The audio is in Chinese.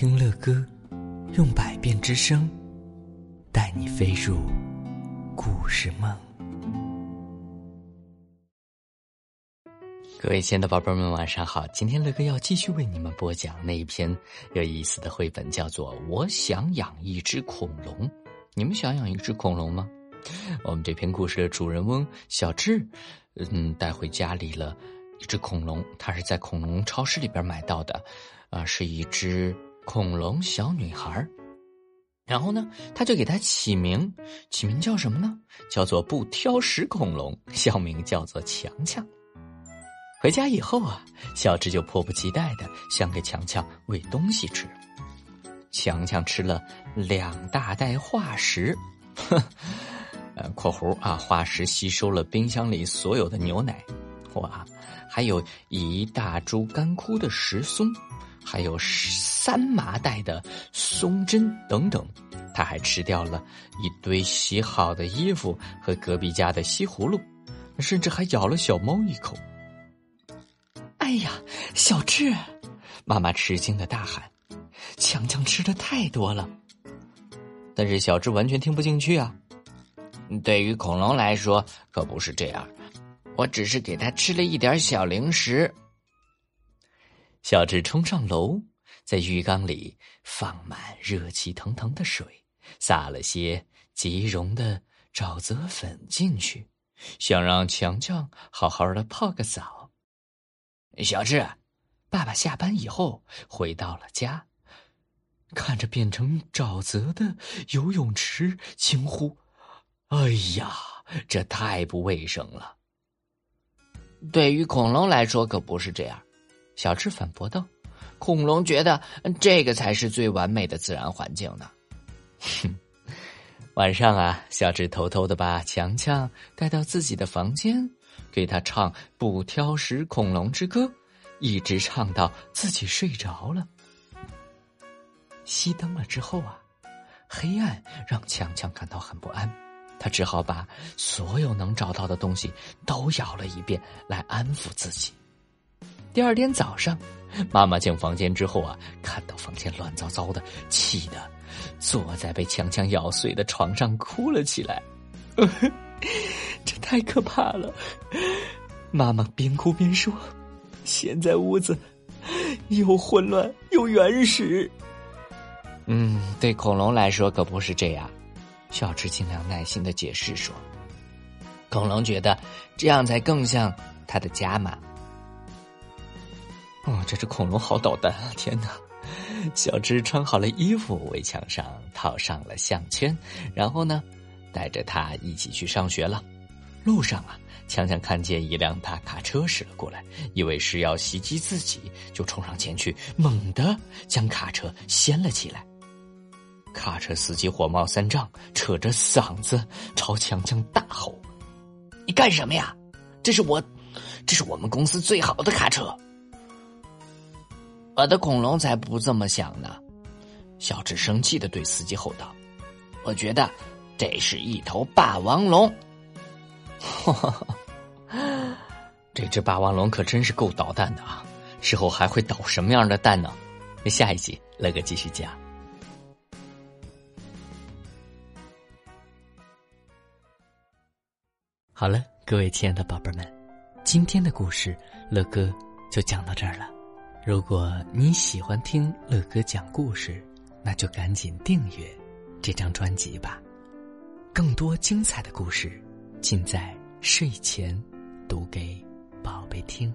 听乐歌，用百变之声，带你飞入故事梦。各位亲爱的宝贝们，晚上好！今天乐哥要继续为你们播讲那一篇有意思的绘本，叫做《我想养一只恐龙》。你们想养一只恐龙吗？我们这篇故事的主人翁小智，嗯，带回家里了一只恐龙，他是在恐龙超市里边买到的，啊，是一只恐龙小女孩。然后呢，他就给它起名，起名叫什么呢？叫做不挑食恐龙，小名叫做强强。回家以后啊，小智就迫不及待的想给强强喂东西吃。强强吃了两大袋化石，哼，呃，括弧啊，化石吸收了冰箱里所有的牛奶，哇，还有一大株干枯的石松，还有三麻袋的松针等等。他还吃掉了一堆洗好的衣服和隔壁家的西葫芦，甚至还咬了小猫一口。哎呀，小智！妈妈吃惊的大喊：“强强吃的太多了。”但是小智完全听不进去啊。对于恐龙来说，可不是这样。我只是给他吃了一点小零食。小智冲上楼，在浴缸里放满热气腾腾的水，撒了些极溶的沼泽粉进去，想让强强好好的泡个澡。小智，爸爸下班以后回到了家，看着变成沼泽的游泳池，惊呼：“哎呀，这太不卫生了！”对于恐龙来说，可不是这样。小智反驳道：“恐龙觉得这个才是最完美的自然环境呢。”哼！晚上啊，小智偷偷的把强强带到自己的房间。给他唱《不挑食恐龙之歌》，一直唱到自己睡着了。熄灯了之后啊，黑暗让强强感到很不安，他只好把所有能找到的东西都咬了一遍来安抚自己。第二天早上，妈妈进房间之后啊，看到房间乱糟糟的，气得坐在被强强咬碎的床上哭了起来。这太可怕了！妈妈边哭边说：“现在屋子又混乱又原始。”嗯，对恐龙来说可不是这样。小智尽量耐心的解释说：“恐龙觉得这样才更像他的家嘛。”哦，这只恐龙好捣蛋啊！天哪！小智穿好了衣服，为墙上套上了项圈，然后呢，带着他一起去上学了。路上啊，强强看见一辆大卡车驶了过来，以为是要袭击自己，就冲上前去，猛地将卡车掀了起来。卡车司机火冒三丈，扯着嗓子朝强强大吼：“你干什么呀？这是我，这是我们公司最好的卡车。”我的恐龙才不这么想呢！小智生气的对司机吼道：“我觉得这是一头霸王龙。”哈哈这只霸王龙可真是够捣蛋的啊！之后还会捣什么样的蛋呢？下一集乐哥继续讲。好了，各位亲爱的宝贝们，今天的故事乐哥就讲到这儿了。如果你喜欢听乐哥讲故事，那就赶紧订阅这张专辑吧。更多精彩的故事。尽在睡前读给宝贝听。